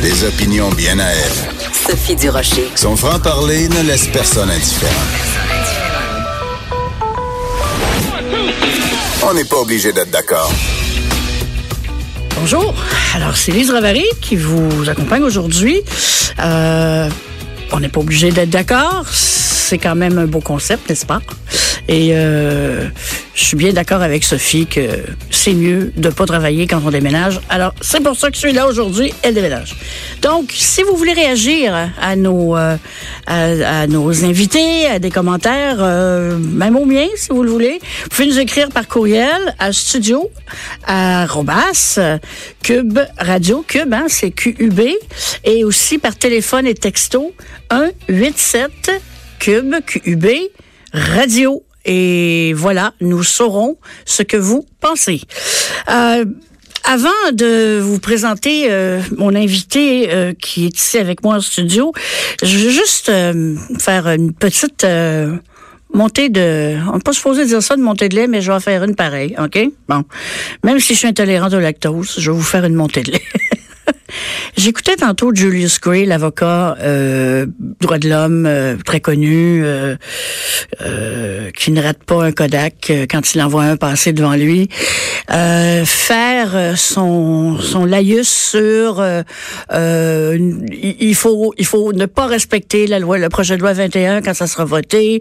Des opinions bien à elle. Sophie Durocher. Son franc-parler ne laisse personne indifférent. On n'est pas obligé d'être d'accord. Bonjour. Alors, c'est Lise Ravary qui vous accompagne aujourd'hui. Euh, on n'est pas obligé d'être d'accord. C'est quand même un beau concept, n'est-ce pas? Et euh, je suis bien d'accord avec Sophie que c'est mieux de pas travailler quand on déménage. Alors, c'est pour ça que je suis là aujourd'hui, elle déménage. Donc, si vous voulez réagir à nos euh, à, nos invités, à des commentaires, euh, même au mien, si vous le voulez, vous pouvez nous écrire par courriel à studio à Robas, Cube Radio, Cube, hein, c'est QUB, et aussi par téléphone et texto 187 Cube QUB Radio. Et voilà, nous saurons ce que vous pensez. Euh, avant de vous présenter euh, mon invité euh, qui est ici avec moi en studio, je veux juste euh, faire une petite euh, montée de... On n'est pas supposé dire ça de montée de lait, mais je vais en faire une pareille, OK? Bon. Même si je suis intolérante au lactose, je vais vous faire une montée de lait. J'écoutais tantôt Julius Gray, l'avocat euh, droit de l'homme euh, très connu, euh, euh, qui ne rate pas un Kodak euh, quand il envoie un passer devant lui, euh, faire son son laïus sur il faut il faut ne pas respecter la loi le projet de loi 21 quand ça sera voté,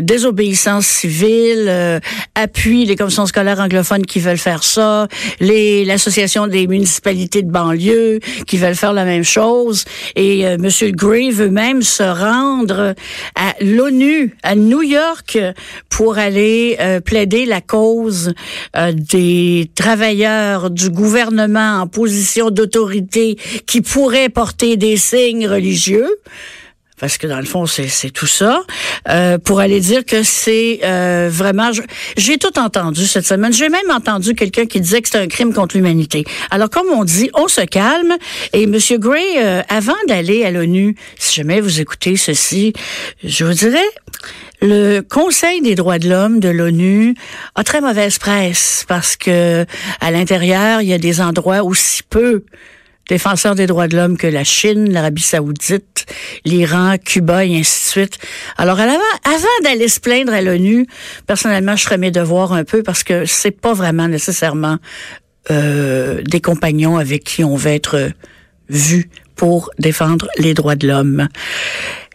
désobéissance civile, appui les commissions scolaires anglophones qui veulent faire ça, les l'association des municipalités de banlieue qui veulent faire la même chose. Et euh, monsieur Gray veut même se rendre à l'ONU à New York pour aller euh, plaider la cause euh, des travailleurs du gouvernement en position d'autorité qui pourraient porter des signes religieux parce que dans le fond, c'est tout ça, euh, pour aller dire que c'est euh, vraiment... J'ai tout entendu cette semaine. J'ai même entendu quelqu'un qui disait que c'est un crime contre l'humanité. Alors, comme on dit, on se calme. Et Monsieur Gray, euh, avant d'aller à l'ONU, si jamais vous écoutez ceci, je vous dirais... Le Conseil des droits de l'homme de l'ONU a très mauvaise presse parce que à l'intérieur, il y a des endroits aussi peu défenseurs des droits de l'homme que la Chine, l'Arabie saoudite, l'Iran, Cuba et ainsi de suite. Alors, avant d'aller se plaindre à l'ONU, personnellement, je ferais mes devoirs un peu parce que c'est pas vraiment nécessairement euh, des compagnons avec qui on va être euh, vu pour défendre les droits de l'homme.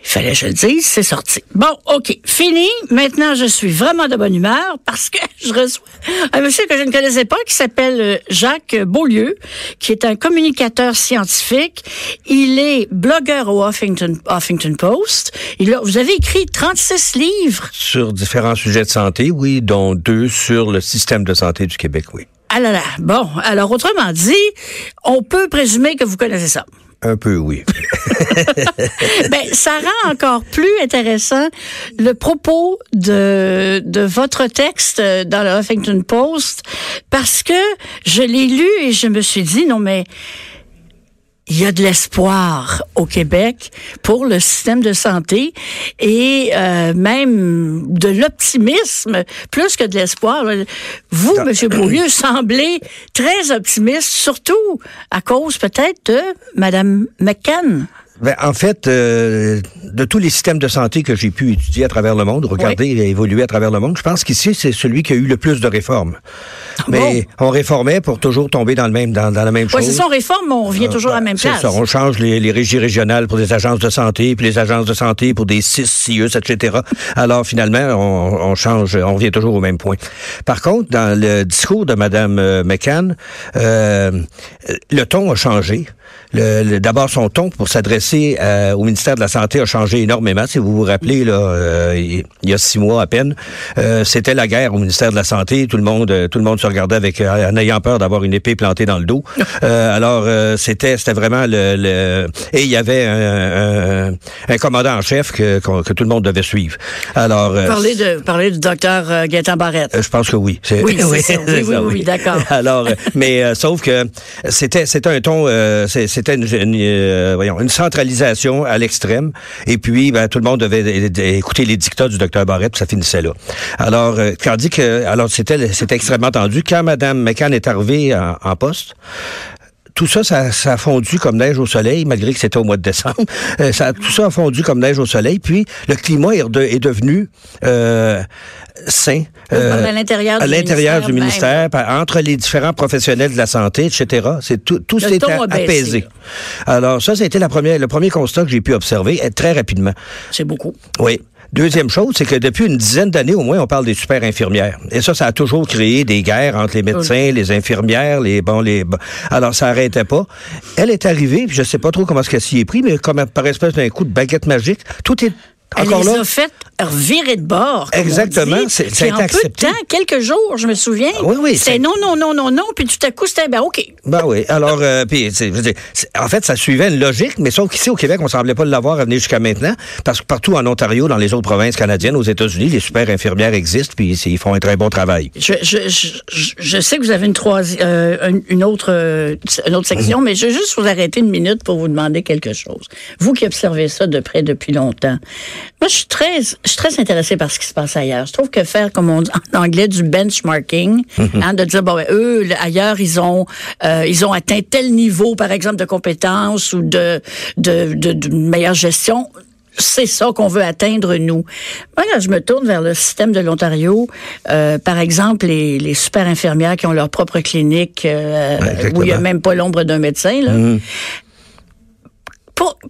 Il fallait que je le dise, c'est sorti. Bon, OK, fini. Maintenant, je suis vraiment de bonne humeur parce que je reçois un monsieur que je ne connaissais pas qui s'appelle euh, Jacques Beaulieu, qui est un communicateur scientifique. Il est blogueur au Huffington, Huffington Post. Il a, vous avez écrit 36 livres. Sur différents sujets de santé, oui, dont deux sur le système de santé du Québec, oui. Ah là là. Bon, alors autrement dit, on peut présumer que vous connaissez ça. Un peu, oui. ben, ça rend encore plus intéressant le propos de, de votre texte dans le Huffington Post parce que je l'ai lu et je me suis dit, non mais il y a de l'espoir au Québec pour le système de santé et euh, même de l'optimisme plus que de l'espoir. Vous, Monsieur Beaulieu, semblez très optimiste, surtout à cause peut-être de Madame McCann. Ben, en fait, euh, de tous les systèmes de santé que j'ai pu étudier à travers le monde, regarder et évoluer à travers le monde, je pense qu'ici, c'est celui qui a eu le plus de réformes. Mais on réformait pour toujours tomber dans le même dans, dans la même Ah Oui, chose. c'est ça, on réforme, mais on revient toujours à la même C'est place. ça, on change les, les régies régionales pour des agences de santé, puis les agences de santé pour des CIS, CIUS, etc. Alors finalement, on, on change, on revient toujours au même point. Par contre, dans le discours de Mme euh, McCann, euh, le ton a changé. Le- le- D'abord, son ton pour s'adresser euh, au ministère de la Santé a changé énormément. Si vous vous rappelez, là, euh, il y a six mois à peine, euh, c'était la guerre au ministère de la Santé. Tout le monde, tout le monde se regardait avec en ayant peur d'avoir une épée plantée dans le dos. alors, c'était, c'était vraiment le, le, et il y avait un, un, un commandant en chef que, que, tout le monde devait suivre. Alors, parler de parler du docteur Gaétan Barrette. je pense que oui. Oui, oui, oui, oui, oui, d'accord. Alors, mais sauf que c'était, c'était un ton, c'était une, une, voyons, une centralisation à l'extrême. Et puis, ben, tout le monde devait écouter les dictats du docteur Barrett, puis ça finissait là. Alors, euh, dit que, alors c'était, c'était extrêmement tendu. Quand Mme McCann est arrivée en, poste, tout ça, ça, ça, a fondu comme neige au soleil, malgré que c'était au mois de décembre. Euh, ça, tout ça a fondu comme neige au soleil. Puis le climat est, est devenu euh, sain. Euh, à l'intérieur du, ministère, du ministère entre les différents professionnels de la santé, etc. C'est tout, tout s'est apaisé. Alors ça, c'était la première, le premier constat que j'ai pu observer très rapidement. C'est beaucoup. Oui. Deuxième chose, c'est que depuis une dizaine d'années au moins, on parle des super infirmières. Et ça, ça a toujours créé des guerres entre les médecins, les infirmières, les bon, les. Alors, ça arrêtait pas. Elle est arrivée, puis je sais pas trop comment ce qu'elle s'y est pris, mais comme par espèce d'un coup de baguette magique, tout est elle les a fait virer de bord. Exactement. C'est. En peu de temps, quelques jours, je me souviens. Oui, oui. C'est non, non, non, non, non. Puis tout à coup, c'était ben OK. Ben oui. Alors, euh, puis, je veux dire, en fait, ça suivait une logique, mais sauf qu'ici, au Québec, on semblait pas l'avoir à venir jusqu'à maintenant. Parce que partout en Ontario, dans les autres provinces canadiennes, aux États-Unis, les super infirmières existent, puis ils font un très bon travail. Je, je, je, je sais que vous avez une, troisième, euh, une autre, euh, une autre section, mais je vais juste vous arrêter une minute pour vous demander quelque chose. Vous qui observez ça de près depuis longtemps. Moi, je suis très, je suis très intéressée par ce qui se passe ailleurs. Je trouve que faire, comme on dit en anglais, du benchmarking, mhm. hein, de dire, bon, ben, eux, ailleurs, ils ont, euh, ils ont atteint tel niveau, par exemple, de compétences ou de, de, de, meilleure gestion c'est ça qu'on veut atteindre, nous. Moi, quand je me tourne vers le système de l'Ontario, euh, par exemple, les, les, super infirmières qui ont leur propre clinique, euh, où il n'y a même pas l'ombre d'un médecin, là, mhm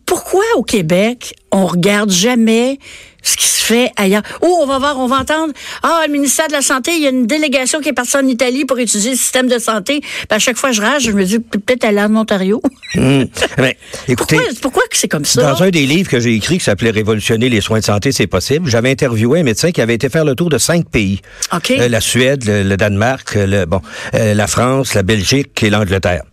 pourquoi au Québec, on regarde jamais ce qui se fait ailleurs. Ou on va voir, on va entendre, ah, le ministère de la Santé, il y a une délégation qui est partie en Italie pour étudier le système de santé. Puis à chaque fois, je rage, je me dis, peut-être aller en Ontario. Mmh. Mais, écoutez, pourquoi, pourquoi c'est comme ça? Dans un des livres que j'ai écrit qui s'appelait Révolutionner les soins de santé, c'est possible, j'avais interviewé un médecin qui avait été faire le tour de cinq pays. Okay. Euh, la Suède, le, Danemark, le, bon, euh, la France, la Belgique et l'Angleterre.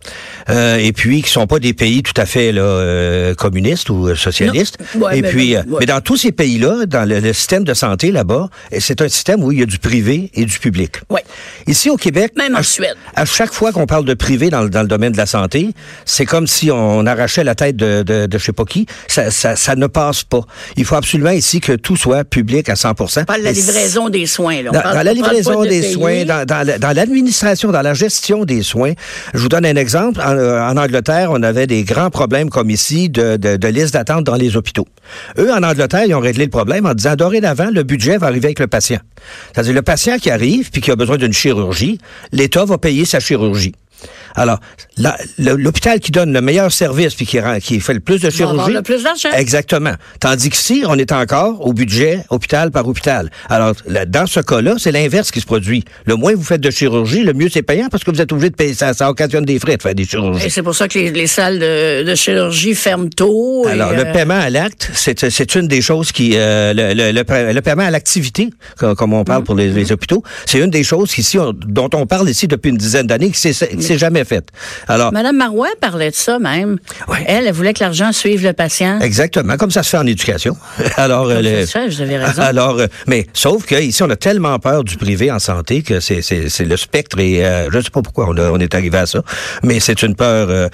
Euh, et puis, qui sont pas des pays tout à fait là, euh, communistes ou socialistes. et puis, mais dans tous ces pays-là, dans le, système de santé là-bas, c'est un système où il y a du privé et du public. Oui. Ici au Québec, même en à, Suède. À chaque fois qu'on parle de privé dans, dans, le domaine de la santé, c'est comme si on arrachait la tête de, de, de je sais pas qui. Ça, ça, ça, ne passe pas. Il faut absolument ici que tout soit public à 100 On parle de la livraison des soins. Là. dans, la livraison des soins, dans, dans l'administration, dans la gestion des soins. Je vous donne un exemple. En, en Angleterre, on avait des grands problèmes comme ici de, de, de liste d'attente dans les hôpitaux. Eux, en Angleterre, ils ont réglé le problème en disant dorénavant, le budget va arriver avec le patient. C'est-à-dire le patient qui arrive puis qui a besoin d'une chirurgie, l'État va payer sa chirurgie. Alors, l'hôpital qui donne le meilleur service puis qui, qui fait le plus de chirurgie. le plus d'argent. Exactement. Tandis qu'ici, on est encore au budget hôpital par hôpital. Alors, dans ce cas-là, c'est l'inverse qui se produit. Le moins vous faites de chirurgie, le mieux c'est payant parce que vous êtes obligé de payer. Ça, ça occasionne des frais de faire des chirurgies. Et c'est pour ça que les, salles de, chirurgie ferment tôt. Alors, le euh, paiement à l'acte, c'est une des choses qui. Euh, le, le, paiement à l'activité, comme, on parle mm. pour les, hôpitaux, c'est une des choses ici, dont on parle ici depuis une dizaine d'années, qui s'est jamais fait. Alors, Madame Marois parlait de ça même. Elle, elle voulait que l'argent suive le patient. Exactement, comme ça se fait en éducation. alors, euh, ça vous avez raison. Alors, euh, mais sauf que ici, on a tellement peur du privé en santé que c'est le spectre et euh, je ne sais pas pourquoi on, on, est arrivé à ça, mais c'est une peur.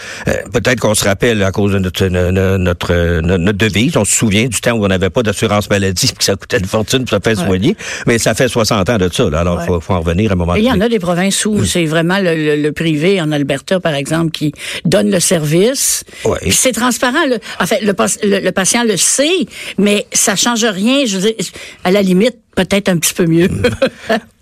Peut-être qu'on se rappelle à cause de notre, notre, notre, devise. On se souvient du temps où on n'avait pas d'assurance maladie, puis que ça coûtait une fortune pour se faire soigner. Mais ça fait 60 ans de ça. alors, il faut, en revenir à un moment donné. Il y en a des provinces où c'est vraiment le, le privé en Alberta, par exemple, qui donne le service. C'est transparent. Le, en fait, le, le, patient le sait, mais ça change rien. Je veux dire, à la limite, peut-être un petit peu mieux.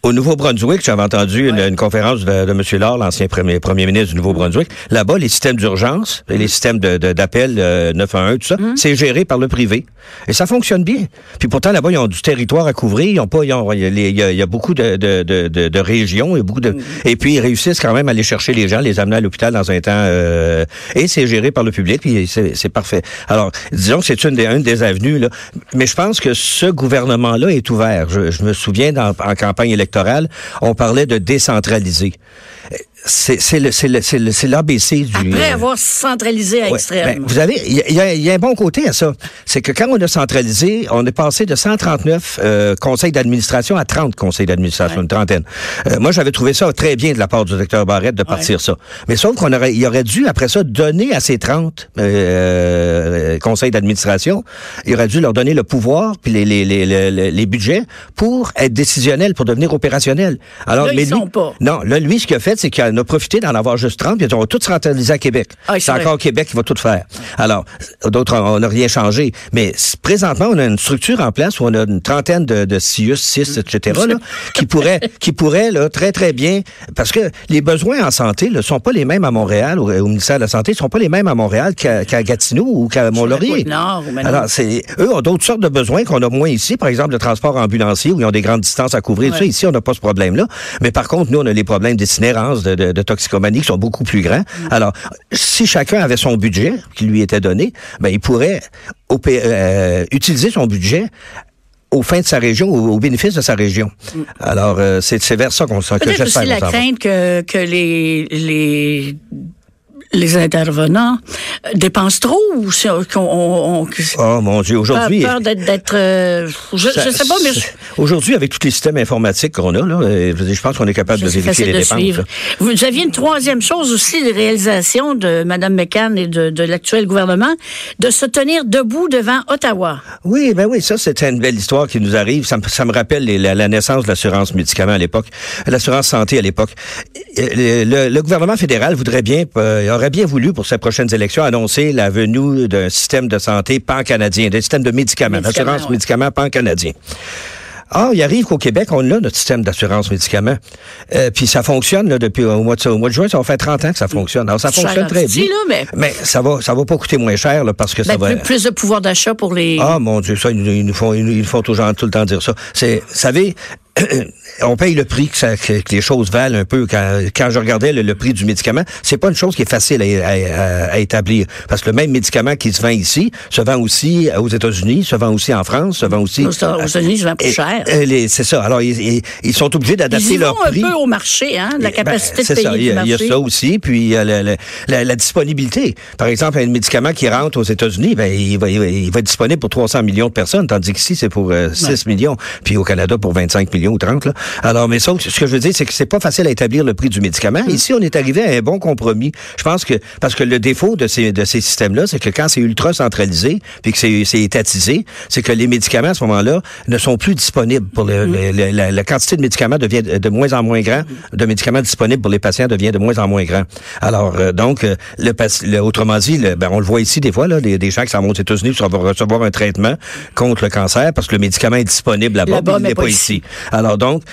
Au Nouveau-Brunswick, j'avais entendu une, une conférence de, de M. Laure, l'ancien premier, premier ministre du Nouveau-Brunswick. Là-bas, les systèmes d'urgence, les systèmes de- de- d'appel euh, 911, tout ça, c'est géré par le privé. Et ça fonctionne bien. Puis pourtant, là-bas, ils ont du territoire à couvrir. Ils ont pas, ils ont, il y a, les- il y a- il y a beaucoup de, de, de, de- de régions et beaucoup de, et puis ils réussissent quand même à aller chercher les gens, les amener à l'hôpital dans un temps, euh, et c'est géré par le public, puis c'est c'est parfait. Alors, disons que c'est une des, une des avenues, là. Mais je pense que ce gouvernement-là est ouvert. Je, me souviens, en campagne électorale, on parlait de décentraliser. C'est c'est le- c'est le- c'est le- c'est l'ABC du... Après euh, avoir centralisé à Ouais, extrême. ben, vous avez, il y, y a- il y a un bon côté à ça. C'est que quand on a centralisé, on est passé de 139 euh, conseils d'administration à 30 conseils d'administration, Ouais. une trentaine. Euh, moi, j'avais trouvé ça très bien de la part du docteur Barrette de partir ça. Mais sauf qu'on aurait, il aurait dû, après ça, donner à ces 30 euh, conseils d'administration, il aurait dû leur donner le pouvoir puis les, les, les, les, les budgets pour être décisionnels, pour devenir opérationnels. Alors, Là, ils mais lui- sont pas. Non, là, lui, ce qu'il a fait, c'est qu'il en a profité d'en avoir juste 30, puis on va tout se à Québec. Ah, c'est encore Québec qui va tout faire. Alors, d'autres, on n'a rien changé. Mais présentement, on a une structure en place où on a une trentaine de, de CIUS, 6, etc., là, qui pourraient, qui pourraient, là, très, très bien, parce que les besoins en santé ne sont pas les mêmes à Montréal, au, au ministère de la Santé, ne sont pas les mêmes à Montréal qu'à Gatineau ou qu'à Mont-Laurier. Alors, c'est, eux ont d'autres sortes de besoins qu'on a moins ici. Par exemple, le transport ambulancier, où ils ont des grandes distances à couvrir. Ouais. Ça, ici, on n'a pas ce problème-là. Mais par contre, nous, on a les problèmes d'itinérance, de, de, de toxicomanie qui sont beaucoup plus grands. Mm. Alors, si chacun avait son budget qui lui était donné, ben, il pourrait opé- euh, utiliser son budget aux fins de sa région, au, au bénéfice de sa région. Alors, euh, c'est, vers ça qu'on s'en que Mm. Peut-être j'espère aussi la crainte que, que les, les, les intervenants dépensent trop ou si on, Oh mon Dieu, peur, aujourd'hui... peur d'être, d'être euh, je, je sais pas, mais Aujourd'hui, avec tous les systèmes informatiques qu'on a, là, euh, je pense qu'on est capable de c'est vérifier les de dépenses. suivre. Vous aviez une troisième chose aussi, les réalisations de Mme McCann et de, de l'actuel gouvernement, de se tenir debout devant Ottawa. Oui, ben oui, ça, c'était une belle histoire qui nous arrive. Ça me, ça me rappelle les- la, la naissance de l'assurance médicaments à l'époque, l'assurance santé à l'époque. Le, le- le gouvernement fédéral voudrait bien, euh, aurait bien voulu pour ces prochaines élections annoncer la venue d'un système de santé pan-canadien, d'un système de médicaments, Médicaments, d'assurance ouais. médicaments pan-canadien. Ah, il arrive qu'au Québec, on a notre système d'assurance médicaments. Euh, puis ça fonctionne là, depuis au mois, de, au mois de juin, ça faire 30 ans que ça fonctionne. Alors ça fonctionne très bien. là, mais- ça va ça va pas coûter moins cher là, parce que ça Ben, va plus, plus de pouvoir d'achat pour les... ah mon Dieu, ça, ils, nous- ils nous font, ils, nous- font tout, genre, tout le temps dire ça. C'est, vous savez, on paye le prix que, ça- que- que les choses valent un peu. Quand, quand je regardais le, le prix du médicament, c'est pas une chose qui est facile à, à- à- à établir. Parce que le même médicament qui se vend ici, se vend aussi aux États-Unis, se vend aussi en France, se vend aussi... Aux États- aux États-Unis, ça vend plus cher. les- C'est ça. Alors, ils, ils- ils sont obligés Ils d'adapter leur vont un prix. peu au marché, hein, de la Ben, capacité c'est de payer ça. Il y, a, il y a marché. ça aussi. Puis il y a la, la- la- la disponibilité. Par exemple, un médicament qui rentre aux États-Unis, ben, il, va, il, va, il va être disponible pour 300 millions de personnes, tandis qu'ici, c'est pour euh, 6 millions. Puis au Canada, pour 25 millions ou 30. Là. Alors, mais ça, ce que je veux dire, c'est que c'est pas facile à établir le prix du médicament. Ici, on est arrivé à un bon compromis. Je pense que, parce que le défaut de ces, de ces systèmes-là, c'est que quand c'est ultra centralisé, puis que c'est c'est étatisé, c'est que les médicaments, à ce moment-là, ne sont plus disponibles pour le, le- le- la, la quantité de médicaments devient de, moins en moins grand, de médicaments disponibles pour les patients devient de moins en moins grand. Alors, euh, donc, euh, le, le- autrement dit, ben, on le voit ici des fois, là, des, des gens qui s'en vont aux États-Unis pour recevoir un traitement contre le cancer parce que le médicament est disponible là-bas, mais il n'est pas pas ici. ici. Alors donc,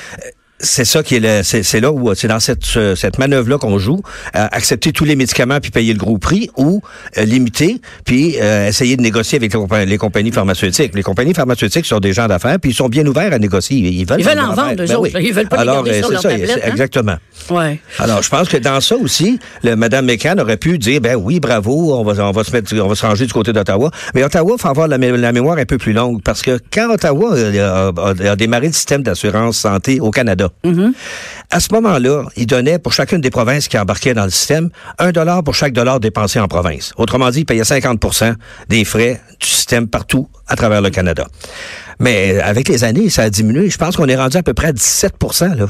c'est ça qui est le, c'est, c'est là où c'est dans cette ce- cette manœuvre là qu'on joue, euh, accepter tous les médicaments puis payer le gros prix ou euh, limiter puis euh, essayer de négocier avec les, compa- les compagnies pharmaceutiques. Les compagnies pharmaceutiques sont des gens d'affaires puis ils sont bien ouverts à négocier. Ils veulent Ils veulent en vendre, Ben autres. Ils veulent pas les Alors euh, c'est ça, tablette, hein? exactement. Ouais. Alors, je pense que dans ça aussi, le Madame McCann aurait pu dire, ben oui, bravo, on va, on va se mettre, on va se ranger du côté d'Ottawa. Mais Ottawa, faut avoir la, mé- la mémoire un peu plus longue parce que quand Ottawa euh, a, a- a démarré le système d'assurance santé au Canada, à ce moment-là, il donnait pour chacune des provinces qui embarquaient dans le système un dollar pour chaque dollar dépensé en province. Autrement dit, il payait 50% des frais du système partout à travers le Canada. Mais avec les années, ça a diminué. Je pense qu'on est rendu à peu près à 17% là,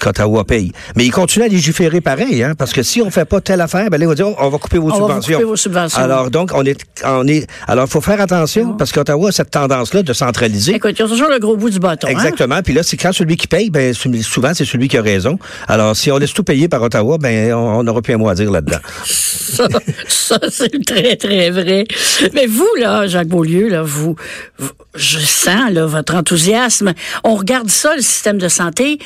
qu'Ottawa paye. Mais il continue à légiférer pareil, hein, parce que si on fait pas telle affaire, ben là, on va dire, oh, on va couper vos On va subventions. couper vos subventions. Alors, donc, on est, on est, alors, il faut faire attention, parce qu'Ottawa a cette tendance-là de centraliser. Écoute, ils ont toujours le gros bout du bâton. hein? Exactement. Puis là, c'est quand celui qui paye, ben souvent c'est celui qui a raison. Alors, si on laisse tout payer par Ottawa, ben on on n'aura plus un mot à dire là-dedans. Ça, ça, c'est très, très vrai. Mais vous, là, Jacques Beaulieu, là, vous, vous- je sens votre enthousiasme. On regarde ça, le système de santé.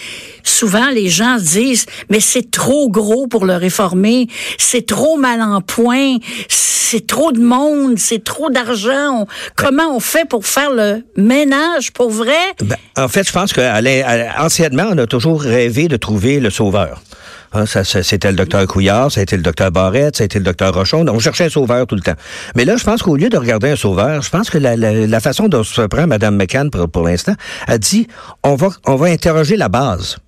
Souvent, les gens disent, mais c'est trop gros pour le réformer, c'est trop mal en point, c'est trop de monde, c'est trop d'argent. Comment on fait pour faire le ménage pour vrai? Ben, en fait, je pense qu'anciennement, on a toujours rêvé de trouver le sauveur. Hein, ça, c'était le docteur Couillard, ça a été le docteur Barrette, ça a été le docteur Rochon. On cherchait un sauveur tout le temps. Mais là, je pense qu'au lieu de regarder un sauveur, je pense que la, la, façon dont se prend Mme McCann pour, pour l'instant, a dit on va, on va interroger la base.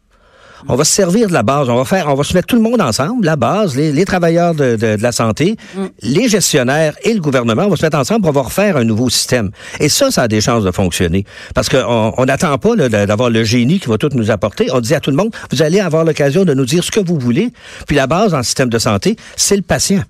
On va se servir de la base. On va faire, on va se mettre tout le monde ensemble, la base, les, travailleurs de, la santé, mm. les gestionnaires et le gouvernement. On va se mettre ensemble pour refaire un nouveau système. Et ça, ça a des chances de fonctionner. Parce qu'on n'attend pas d'avoir le génie qui va tout nous apporter. On dit à tout le monde, vous allez avoir l'occasion de nous dire ce que vous voulez. Puis la base le système de santé, c'est le patient.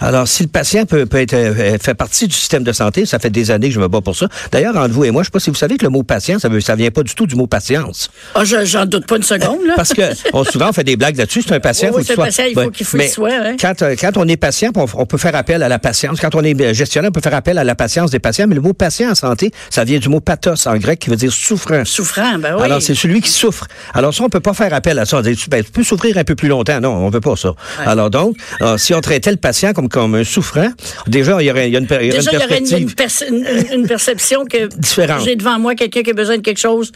Alors, si le patient peut, peut être euh, fait partie du système de santé, ça fait des années que je me bats pour ça. D'ailleurs, entre vous et moi, je sais pas si vous savez que le mot patient, ça, veut, ça vient pas du tout du mot patience. Ah, j'en doute pas une seconde, là. Parce que on, souvent, on fait des blagues là-dessus. C'est un patient. Oui, c'est un patient, il faut qu'il faut soit. Hein. Quand, euh, quand on est patient, on, peut faire appel à la patience. Quand on est gestionnaire, on peut faire appel à la patience des patients. Mais le mot patient en santé, ça vient du mot pathos en grec qui veut dire souffrant. Souffrant, ben oui. Alors, c'est celui qui souffre. Alors, ça, on peut pas faire appel à ça. On dit, ben, tu peux souffrir un peu plus longtemps. Non, on veut pas ça. Alors, donc, euh, si on traitait le patient comme, comme un souffrant, Déjà, il y aurait, il y a une, il y Déjà, une perspective. Il y aurait une, une perception que j'ai devant moi quelqu'un qui a besoin de quelque chose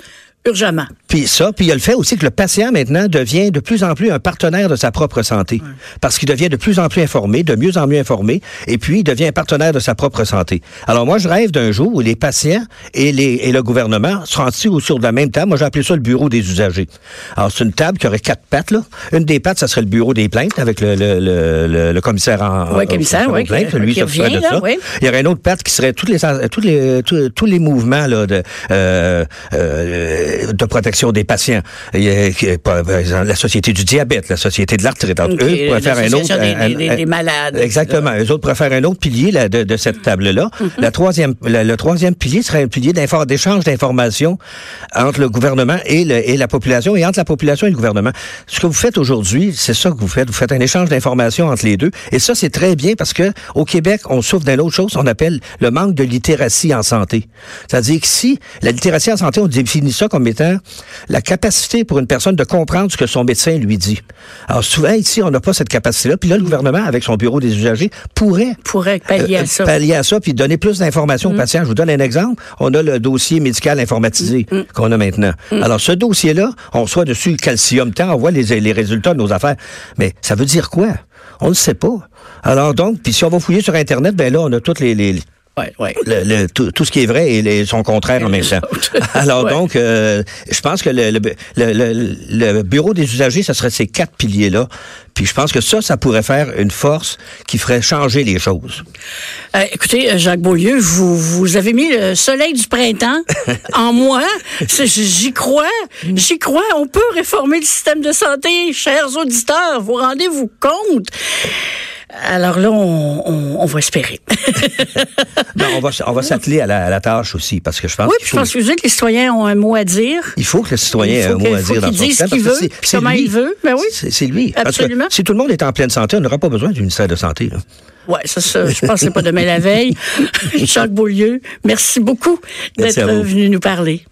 urgemment. Puis ça, puis il y a le fait aussi que le patient maintenant devient de plus en plus un partenaire de sa propre santé, parce qu'il devient de plus en plus informé, de mieux en mieux informé, et puis il devient un partenaire de sa propre santé. Alors moi, je rêve d'un jour où les patients et, les, et le gouvernement seront assis sur la même table. Moi, j'ai appelé ça le bureau des usagers. Alors c'est une table qui aurait quatre pattes là. Une des pattes, ça serait le bureau des plaintes avec le, le, le, le commissaire en, commissaire, oui, plaintes. Lui, ça revient, de ça. Il y aurait une autre patte qui serait toutes les tous les tous, les mouvements là de euh, euh, de protection des patients. Il y a, la société du diabète, la société de l'arthrite. eux pourraient faire un autre. Des, des, malades. Exactement. Eux autres faire un autre pilier là, de, de, cette table-là. Mm-hmm. La troisième, le troisième pilier serait un pilier d'échange d'informations entre le gouvernement et, le, et la population et entre la population et le gouvernement. Ce que vous faites aujourd'hui, c'est ça que vous faites. Vous faites un échange d'informations entre les deux. Et ça, c'est très bien parce que au Québec, on souffre d'une autre chose, on appelle le manque de littératie en santé. C'est-à-dire que si la littératie en santé, on définit ça comme étant la capacité pour une personne de comprendre ce que son médecin lui dit. Alors souvent ici, on n'a pas cette capacité-là. Puis là, le gouvernement, avec son bureau des usagers, pourrait pourrait pallier à euh, ça, pallier à ça, puis donner plus d'informations aux mm. patients. Je vous donne un exemple. On a le dossier médical informatisé mm. Mm. qu'on a maintenant. Alors ce dossier-là, on reçoit dessus le calcium temps, on voit les, les résultats de nos affaires. Mais ça veut dire quoi? On ne sait pas. Alors donc, puis si on va fouiller sur Internet, ben là, on a toutes les, les Ouais, ouais. Le, tout, tout, ce qui est vrai et son contraire en même temps. Alors donc, euh, je pense que le, le, bureau des usagers, ce serait ces quatre piliers-là. Puis je pense que ça, ça pourrait faire une force qui ferait changer les choses. Euh, écoutez, euh, Jacques Beaulieu, vous, vous avez mis le soleil du printemps en moi. J'y crois. J'y crois. On peut réformer le système de santé. Chers auditeurs, vous rendez-vous compte? Alors là, on, va espérer. non, on va, on va s'atteler à, la, tâche aussi, parce que je pense. Oui, je pense que les citoyens ont un mot à dire. Il faut que le citoyen ait un mot à dire dans son ce qu'il veut, comment il veut. Ben oui. C'est lui. Absolument. si tout le monde est en pleine santé, on n'aura pas besoin du ministère de Santé. Oui, ça, ça, je pense que c'est pas demain la veille. Jacques Beaulieu, merci beaucoup d'être venu nous parler.